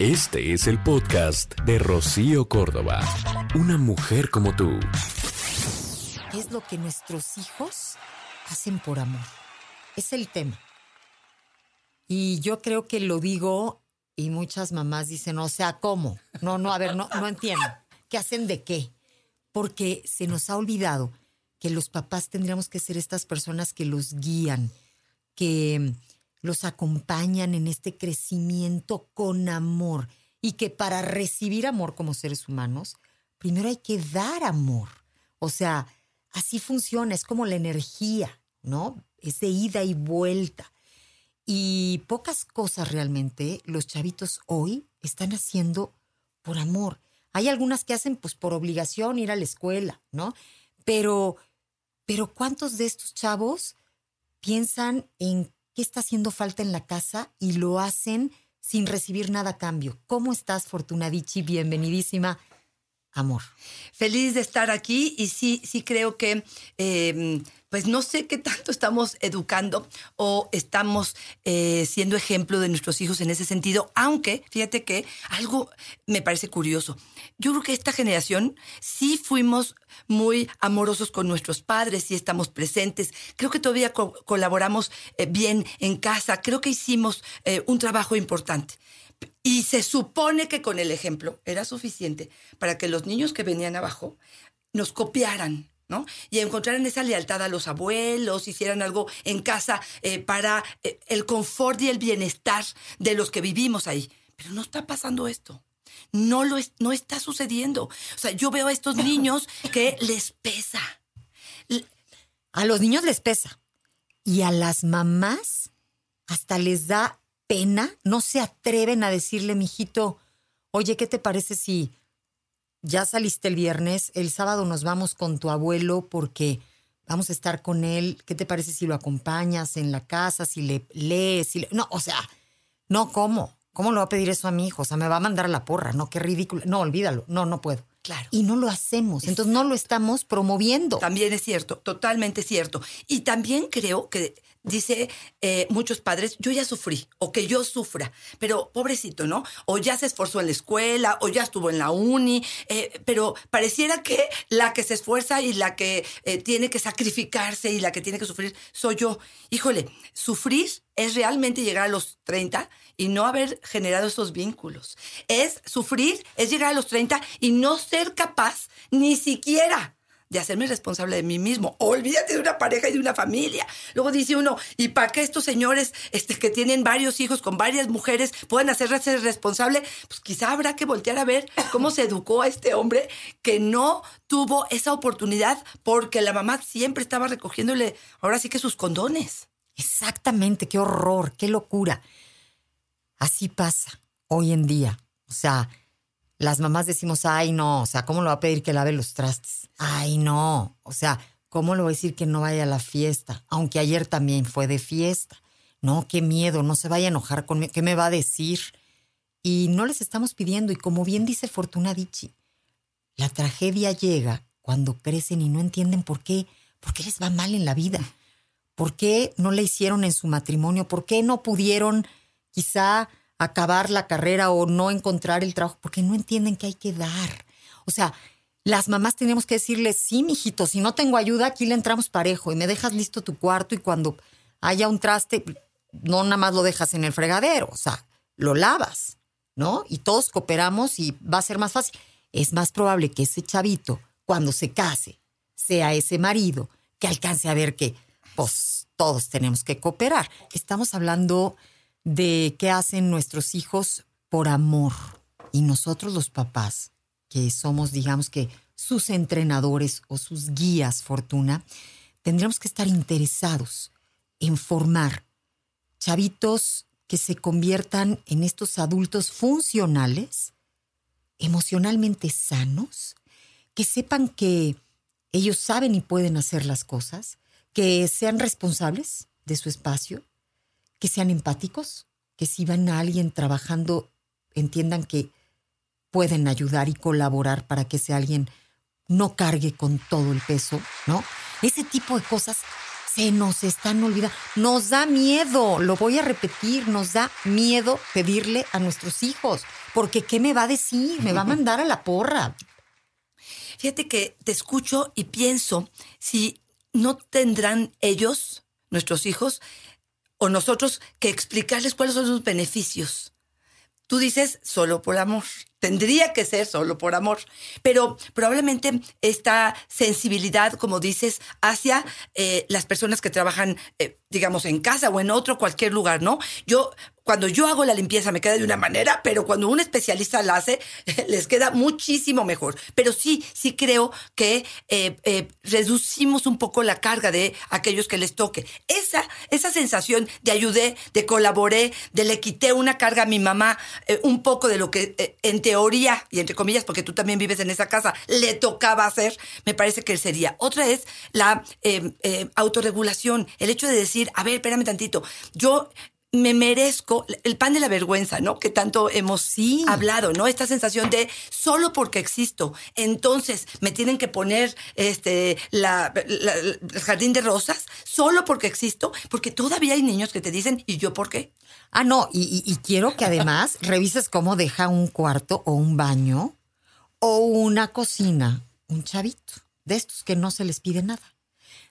Este es el podcast de Rocío Córdoba. Una mujer como tú. ¿Qué es lo que nuestros hijos hacen por amor? Es el tema. Y yo creo que lo digo y muchas mamás dicen, o sea, ¿cómo? No, no, a ver, no, no entiendo. ¿Qué hacen de qué? Porque se nos ha olvidado que los papás tendríamos que ser estas personas que los guían, que los acompañan en este crecimiento con amor y que para recibir amor como seres humanos, primero hay que dar amor. O sea, así funciona, es como la energía, ¿no? Es de ida y vuelta. Y pocas cosas realmente los chavitos hoy están haciendo por amor. Hay algunas que hacen pues por obligación ir a la escuela, ¿no? Pero, pero ¿cuántos de estos chavos piensan en qué está haciendo falta en la casa y lo hacen sin recibir nada a cambio? ¿Cómo estás, Fortuna Dichi? Bienvenidísima. Amor. Feliz de estar aquí y sí, sí creo que, eh, pues no sé qué tanto estamos educando o estamos eh, siendo ejemplo de nuestros hijos en ese sentido, aunque fíjate que algo me parece curioso. Yo creo que esta generación sí fuimos muy amorosos con nuestros padres, sí estamos presentes. Creo que todavía co colaboramos eh, bien en casa. Creo que hicimos eh, un trabajo importante. Y se supone que con el ejemplo era suficiente para que los niños que venían abajo nos copiaran, ¿no? Y encontraran esa lealtad a los abuelos, hicieran algo en casa eh, para eh, el confort y el bienestar de los que vivimos ahí. Pero no está pasando esto. No, lo es, no está sucediendo. O sea, yo veo a estos niños que les pesa. A los niños les pesa. Y a las mamás hasta les da pena, no se atreven a decirle, mijito, oye, ¿qué te parece si ya saliste el viernes, el sábado nos vamos con tu abuelo porque vamos a estar con él? ¿Qué te parece si lo acompañas en la casa, si le lees? Si le... No, o sea, no, ¿cómo? ¿Cómo le va a pedir eso a mi hijo? O sea, me va a mandar a la porra, ¿no? Qué ridículo. No, olvídalo. No, no puedo. Claro. Y no lo hacemos. Entonces no lo estamos promoviendo. También es cierto, totalmente cierto. Y también creo que dice eh, muchos padres, yo ya sufrí, o que yo sufra, pero pobrecito, ¿no? O ya se esforzó en la escuela, o ya estuvo en la uni, eh, pero pareciera que la que se esfuerza y la que eh, tiene que sacrificarse y la que tiene que sufrir soy yo. Híjole, sufrir es realmente llegar a los 30 y no haber generado esos vínculos. Es sufrir, es llegar a los 30 y no ser capaz ni siquiera de hacerme responsable de mí mismo. Olvídate de una pareja y de una familia. Luego dice uno, ¿y para qué estos señores este, que tienen varios hijos con varias mujeres pueden hacerse responsable? Pues quizá habrá que voltear a ver cómo se educó a este hombre que no tuvo esa oportunidad porque la mamá siempre estaba recogiéndole, ahora sí que sus condones. Exactamente, qué horror, qué locura. Así pasa hoy en día. O sea, las mamás decimos, ay, no, o sea, ¿cómo le va a pedir que lave los trastes? Ay, no, o sea, ¿cómo le va a decir que no vaya a la fiesta? Aunque ayer también fue de fiesta. No, qué miedo, no se vaya a enojar conmigo, ¿qué me va a decir? Y no les estamos pidiendo, y como bien dice Fortuna Dichi, la tragedia llega cuando crecen y no entienden por qué, por qué les va mal en la vida, por qué no le hicieron en su matrimonio, por qué no pudieron quizá acabar la carrera o no encontrar el trabajo, porque no entienden que hay que dar. O sea, las mamás tenemos que decirles, sí, mijito, si no tengo ayuda, aquí le entramos parejo y me dejas listo tu cuarto y cuando haya un traste, no nada más lo dejas en el fregadero, o sea, lo lavas, ¿no? Y todos cooperamos y va a ser más fácil. Es más probable que ese chavito, cuando se case, sea ese marido que alcance a ver que, pues, todos tenemos que cooperar. Estamos hablando de qué hacen nuestros hijos por amor. Y nosotros los papás, que somos, digamos que, sus entrenadores o sus guías, Fortuna, tendríamos que estar interesados en formar chavitos que se conviertan en estos adultos funcionales, emocionalmente sanos, que sepan que ellos saben y pueden hacer las cosas, que sean responsables de su espacio, que sean empáticos, que si van a alguien trabajando, entiendan que pueden ayudar y colaborar para que ese alguien no cargue con todo el peso, ¿no? Ese tipo de cosas se nos están olvidando. Nos da miedo, lo voy a repetir, nos da miedo pedirle a nuestros hijos, porque ¿qué me va a decir? Me va a mandar a la porra. Fíjate que te escucho y pienso si no tendrán ellos, nuestros hijos, o nosotros que explicarles cuáles son sus beneficios. Tú dices solo por amor. Tendría que ser solo por amor. Pero probablemente esta sensibilidad, como dices, hacia eh, las personas que trabajan, eh, digamos, en casa o en otro, cualquier lugar, ¿no? Yo cuando yo hago la limpieza me queda de una manera, pero cuando un especialista la hace, les queda muchísimo mejor. Pero sí, sí creo que eh, eh, reducimos un poco la carga de aquellos que les toque. Esa, esa sensación de ayudé, de colaboré, de le quité una carga a mi mamá, eh, un poco de lo que en teoría, y entre comillas, porque tú también vives en esa casa, le tocaba hacer, me parece que sería. Otra es la autorregulación, el hecho de decir, a ver, espérame tantito, yo me merezco el pan de la vergüenza, ¿no? Que tanto hemos hablado, ¿no? Esta sensación de solo porque existo, entonces me tienen que poner este la, el jardín de rosas solo porque existo, porque todavía hay niños que te dicen ¿y yo por qué? Ah, no, y, y quiero que además revises cómo deja un cuarto o un baño o una cocina un chavito de estos que no se les pide nada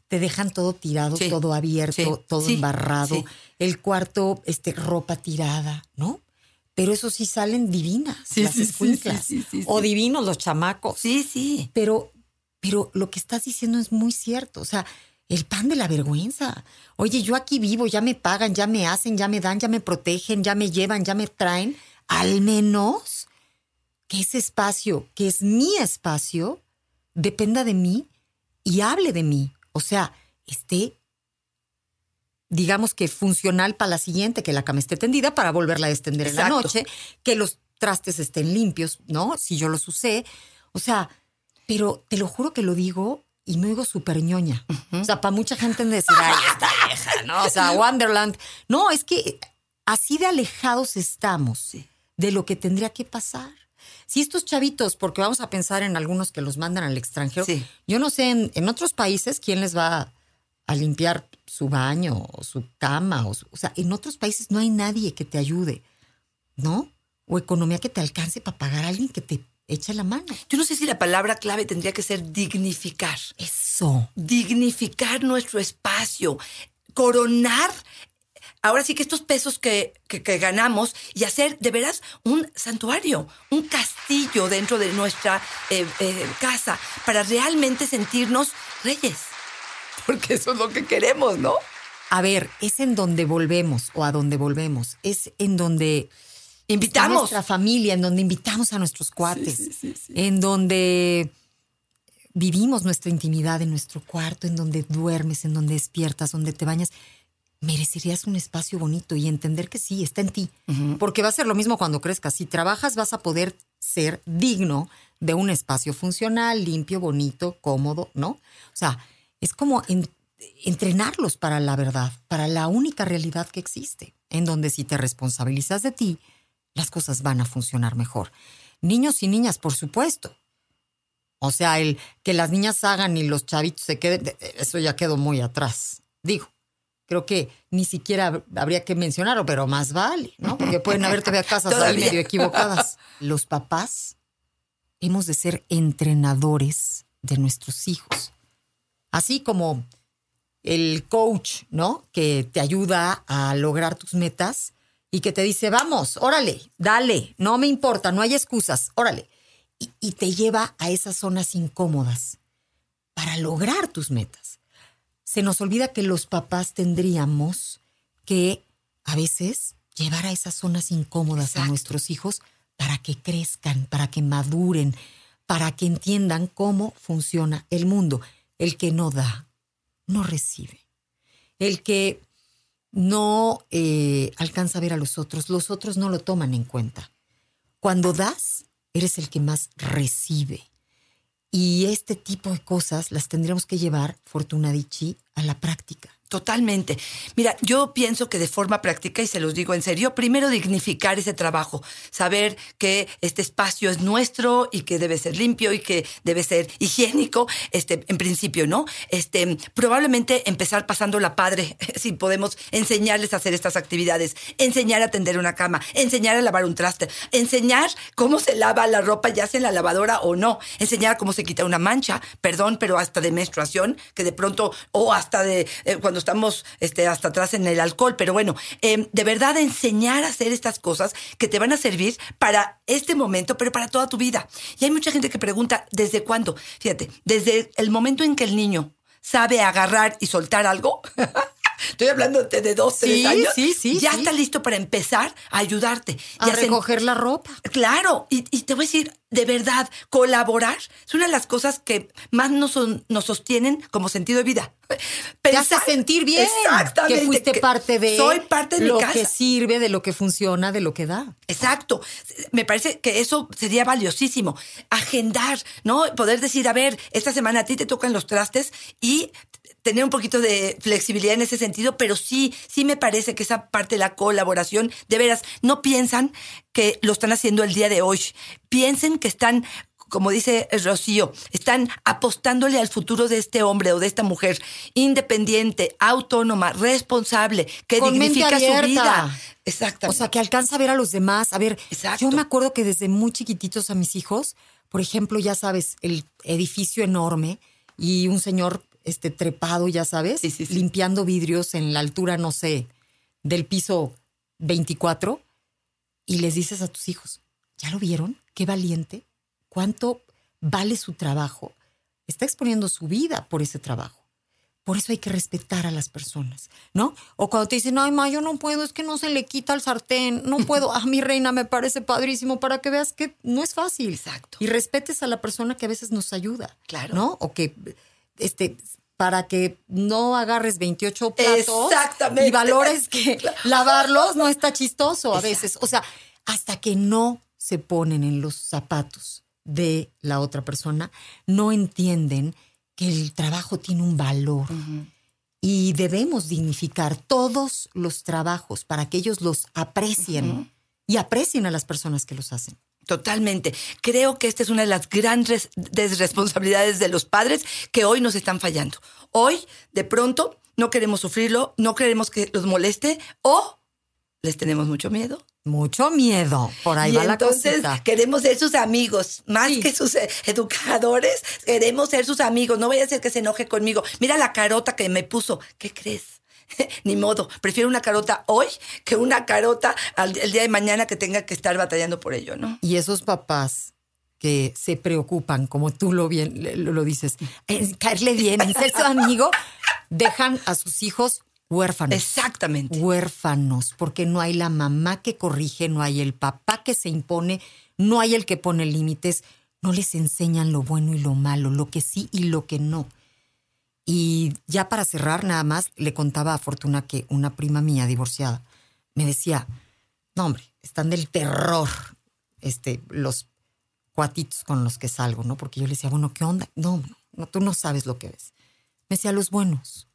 te dejan todo tirado, todo abierto, todo embarrado, el cuarto, este, ropa tirada, ¿no? Pero eso sí salen divinas, las escuinclas. O divinos los chamacos. Sí, sí. Pero, pero lo que estás diciendo es muy cierto. O sea, el pan de la vergüenza. Oye, yo aquí vivo, ya me pagan, ya me hacen, ya me dan, ya me protegen, ya me llevan, ya me traen. Al menos que ese espacio, que es mi espacio, dependa de mí y hable de mí. O sea, esté, digamos que funcional para la siguiente, que la cama esté tendida para volverla a extender en la noche, que los trastes estén limpios, ¿no? Si yo los usé. O sea, pero te lo juro que lo digo y me digo súper ñoña. O sea, para mucha gente en decir, ay, esta vieja, ¿no? O sea, Wonderland. No, es que así de alejados estamos de lo que tendría que pasar. Si estos chavitos, porque vamos a pensar en algunos que los mandan al extranjero, yo no sé en, otros países quién les va a, limpiar su baño o su cama. O, o sea, en otros países no hay nadie que te ayude, ¿no? O economía que te alcance para pagar a alguien que te eche la mano. Yo no sé si la palabra clave tendría que ser dignificar. Eso. Dignificar nuestro espacio, coronar ahora sí que estos pesos que, ganamos y hacer de veras un santuario, un castillo dentro de nuestra eh, eh, casa para realmente sentirnos reyes. Porque eso es lo que queremos, ¿no? A ver, es en donde volvemos o a donde volvemos. Es en donde invitamos a nuestra familia, en donde invitamos a nuestros cuates, en donde vivimos nuestra intimidad en nuestro cuarto, en donde duermes, en donde despiertas, donde te bañas merecerías un espacio bonito y entender que sí, está en ti. Porque va a ser lo mismo cuando crezcas. Si trabajas, vas a poder ser digno de un espacio funcional, limpio, bonito, cómodo, ¿no? O sea, es como entrenarlos para la verdad, para la única realidad que existe, en donde si te responsabilizas de ti, las cosas van a funcionar mejor. Niños y niñas, por supuesto. O sea, el que las niñas hagan y los chavitos se queden, eso ya quedó muy atrás. Digo, creo que ni siquiera habría que mencionarlo, pero más vale, ¿no? Porque pueden haber todavía casas ahí medio equivocadas. Los papás hemos de ser entrenadores de nuestros hijos. Así como el coach, ¿no? Que te ayuda a lograr tus metas y que te dice, vamos, órale, dale, no me importa, no hay excusas, órale. Y, y te lleva a esas zonas incómodas para lograr tus metas se nos olvida que los papás tendríamos que a veces llevar a esas zonas incómodas a nuestros hijos para que crezcan, para que maduren, para que entiendan cómo funciona el mundo. El que no da, no recibe. El que no eh, alcanza a ver a los otros, los otros no lo toman en cuenta. Cuando das, eres el que más recibe. Y este tipo de cosas las tendríamos que llevar, Fortuna Dichi, a la práctica. Totalmente. Mira, yo pienso que de forma práctica, y se los digo en serio, primero dignificar ese trabajo, saber que este espacio es nuestro y que debe ser limpio y que debe ser higiénico, este, en principio, ¿no? Este, probablemente empezar pasando la padre, si podemos enseñarles a hacer estas actividades, enseñar a tender una cama, enseñar a lavar un traste, enseñar cómo se lava la ropa, ya sea en la lavadora o no, enseñar cómo se quita una mancha, perdón, pero hasta de menstruación, que de pronto, o hasta de eh, cuando estamos este, hasta atrás en el alcohol, pero bueno, eh, de verdad enseñar a hacer estas cosas que te van a servir para este momento, pero para toda tu vida. Y hay mucha gente que pregunta, ¿desde cuándo? Fíjate, desde el momento en que el niño sabe agarrar y soltar algo. Estoy hablando de, de dos, tres Sí, años. sí, sí, Ya está listo para empezar a ayudarte. A y recoger la ropa. Claro, y, y te voy a decir, de verdad, colaborar es una de las cosas que más nos, son- nos sostienen como sentido de vida. Te hace sentir bien. Exactamente. Que fuiste que parte de Soy parte de lo mi casa. que sirve, de lo que funciona, de lo que da. Exacto. Me parece que eso sería valiosísimo. Agendar, ¿no? Poder decir, a ver, esta semana a ti te tocan los trastes y tener un poquito de flexibilidad en ese sentido, pero sí, sí me parece que esa parte de la colaboración, de veras, no piensan que lo están haciendo el día de hoy. Piensen que están como dice Rocío, están apostándole al futuro de este hombre o de esta mujer, independiente, autónoma, responsable, que Con mente dignifica su vida. Exactamente. O sea, que alcanza a ver a los demás. A ver, Exacto. yo me acuerdo que desde muy chiquititos a mis hijos, por ejemplo, ya sabes, el edificio enorme y un señor este trepado, ya sabes, Sí, sí, sí. limpiando vidrios en la altura, no sé, del piso 24, y les dices a tus hijos, ¿ya lo vieron? Qué valiente. ¿Cuánto vale su trabajo? Está exponiendo su vida por ese trabajo. Por eso hay que respetar a las personas, ¿no? O cuando te dicen, ay, ma, yo no puedo, es que no se le quita el sartén, no puedo. A mi reina me parece padrísimo para que veas que no es fácil. Exacto. Y respetes a la persona que a veces nos ayuda. Claro. ¿No? O que, este, para que no agarres 28 platos. Exactamente. Y valores que lavarlos no está chistoso a veces. O sea, hasta que no se ponen en los zapatos de la otra persona, no entienden que el trabajo tiene un valor. Y debemos dignificar todos los trabajos para que ellos los aprecien y aprecien a las personas que los hacen. Totalmente. Creo que esta es una de las grandes responsabilidades de los padres que hoy nos están fallando. Hoy, de pronto, no queremos sufrirlo, no queremos que los moleste o les tenemos mucho miedo. Mucho miedo. Por ahí y va la entonces queremos ser sus amigos, más Sí. que sus eh, educadores, queremos ser sus amigos. No vaya a ser que se enoje conmigo. Mira la carota que me puso. ¿Qué crees? Ni modo. Prefiero una carota hoy que una carota al, el día de mañana que tenga que estar batallando por ello, ¿no? Y esos papás que se preocupan, como tú lo bien lo, lo dices, en caerle bien, en ser su amigo, dejan a sus hijos huérfanos. Exactamente. Huérfanos, porque no hay la mamá que corrige, no hay el papá que se impone, no hay el que pone límites, no les enseñan lo bueno y lo malo, lo que sí y lo que no. Y ya para cerrar, nada más, le contaba a Fortuna que una prima mía divorciada me decía, no hombre, están del terror este, los cuatitos con los que salgo, ¿no? Porque yo le decía, bueno, ¿qué onda? No, no, tú no sabes lo que ves. Me decía, los buenos,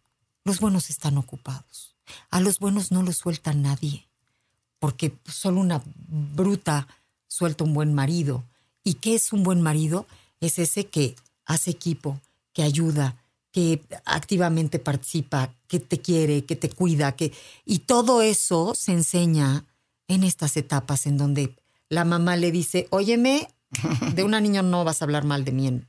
los buenos están ocupados. A los buenos no los suelta nadie, porque solo una bruta suelta un buen marido. ¿Y qué es un buen marido? Es ese que hace equipo, que ayuda, que activamente participa, que te quiere, que te cuida, que y todo eso se enseña en estas etapas en donde la mamá le dice, óyeme, de una niña no vas a hablar mal de mí.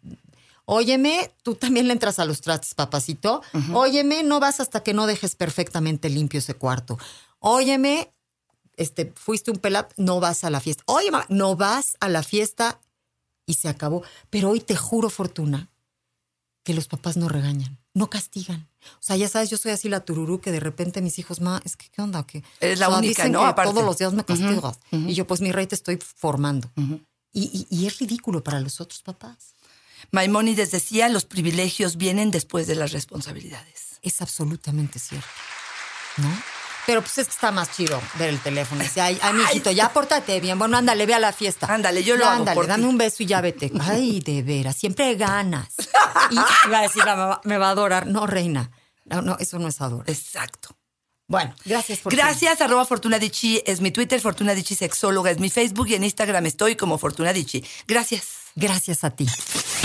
Óyeme, tú también le entras a los trastes, papacito. Óyeme, no vas hasta que no dejes perfectamente limpio ese cuarto. Óyeme, este, fuiste un pelado, no vas a la fiesta. Oye, no vas a la fiesta y se acabó. Pero hoy te juro, Fortuna, que los papás no regañan, no castigan. O sea, ya sabes, yo soy así la tururú que de repente mis hijos, ma, es que qué onda, que Eres la O sea, única, dicen ¿no? que Aparte. todos los días me castigas. Y yo, pues mi rey, te estoy formando. y, y- y es ridículo para los otros papás. Maimónides decía, los privilegios vienen después de las responsabilidades. Es absolutamente cierto. ¿No? Pero pues es que está más chido ver el teléfono. Dice, ay, ay, mijito, ya pórtate bien. Bueno, ándale, ve a la fiesta. Ándale, yo lo Ya, hago Ándale, por dame ti. un beso y ya vete. Ay, de veras, siempre ganas. Y va a decir, la mamá, me va a adorar. No, reina. No, no, eso no es adorar. Exacto. Bueno, gracias por Gracias, arroba Fortuna Dicci es mi Twitter, Fortuna Dicci Sexóloga es mi Facebook y en Instagram estoy como Fortuna Dicci. Gracias. Gracias a ti.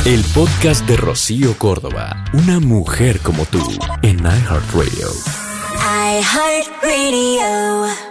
El podcast de Rocío Córdoba. Una mujer como tú. En iHeartRadio. iHeartRadio.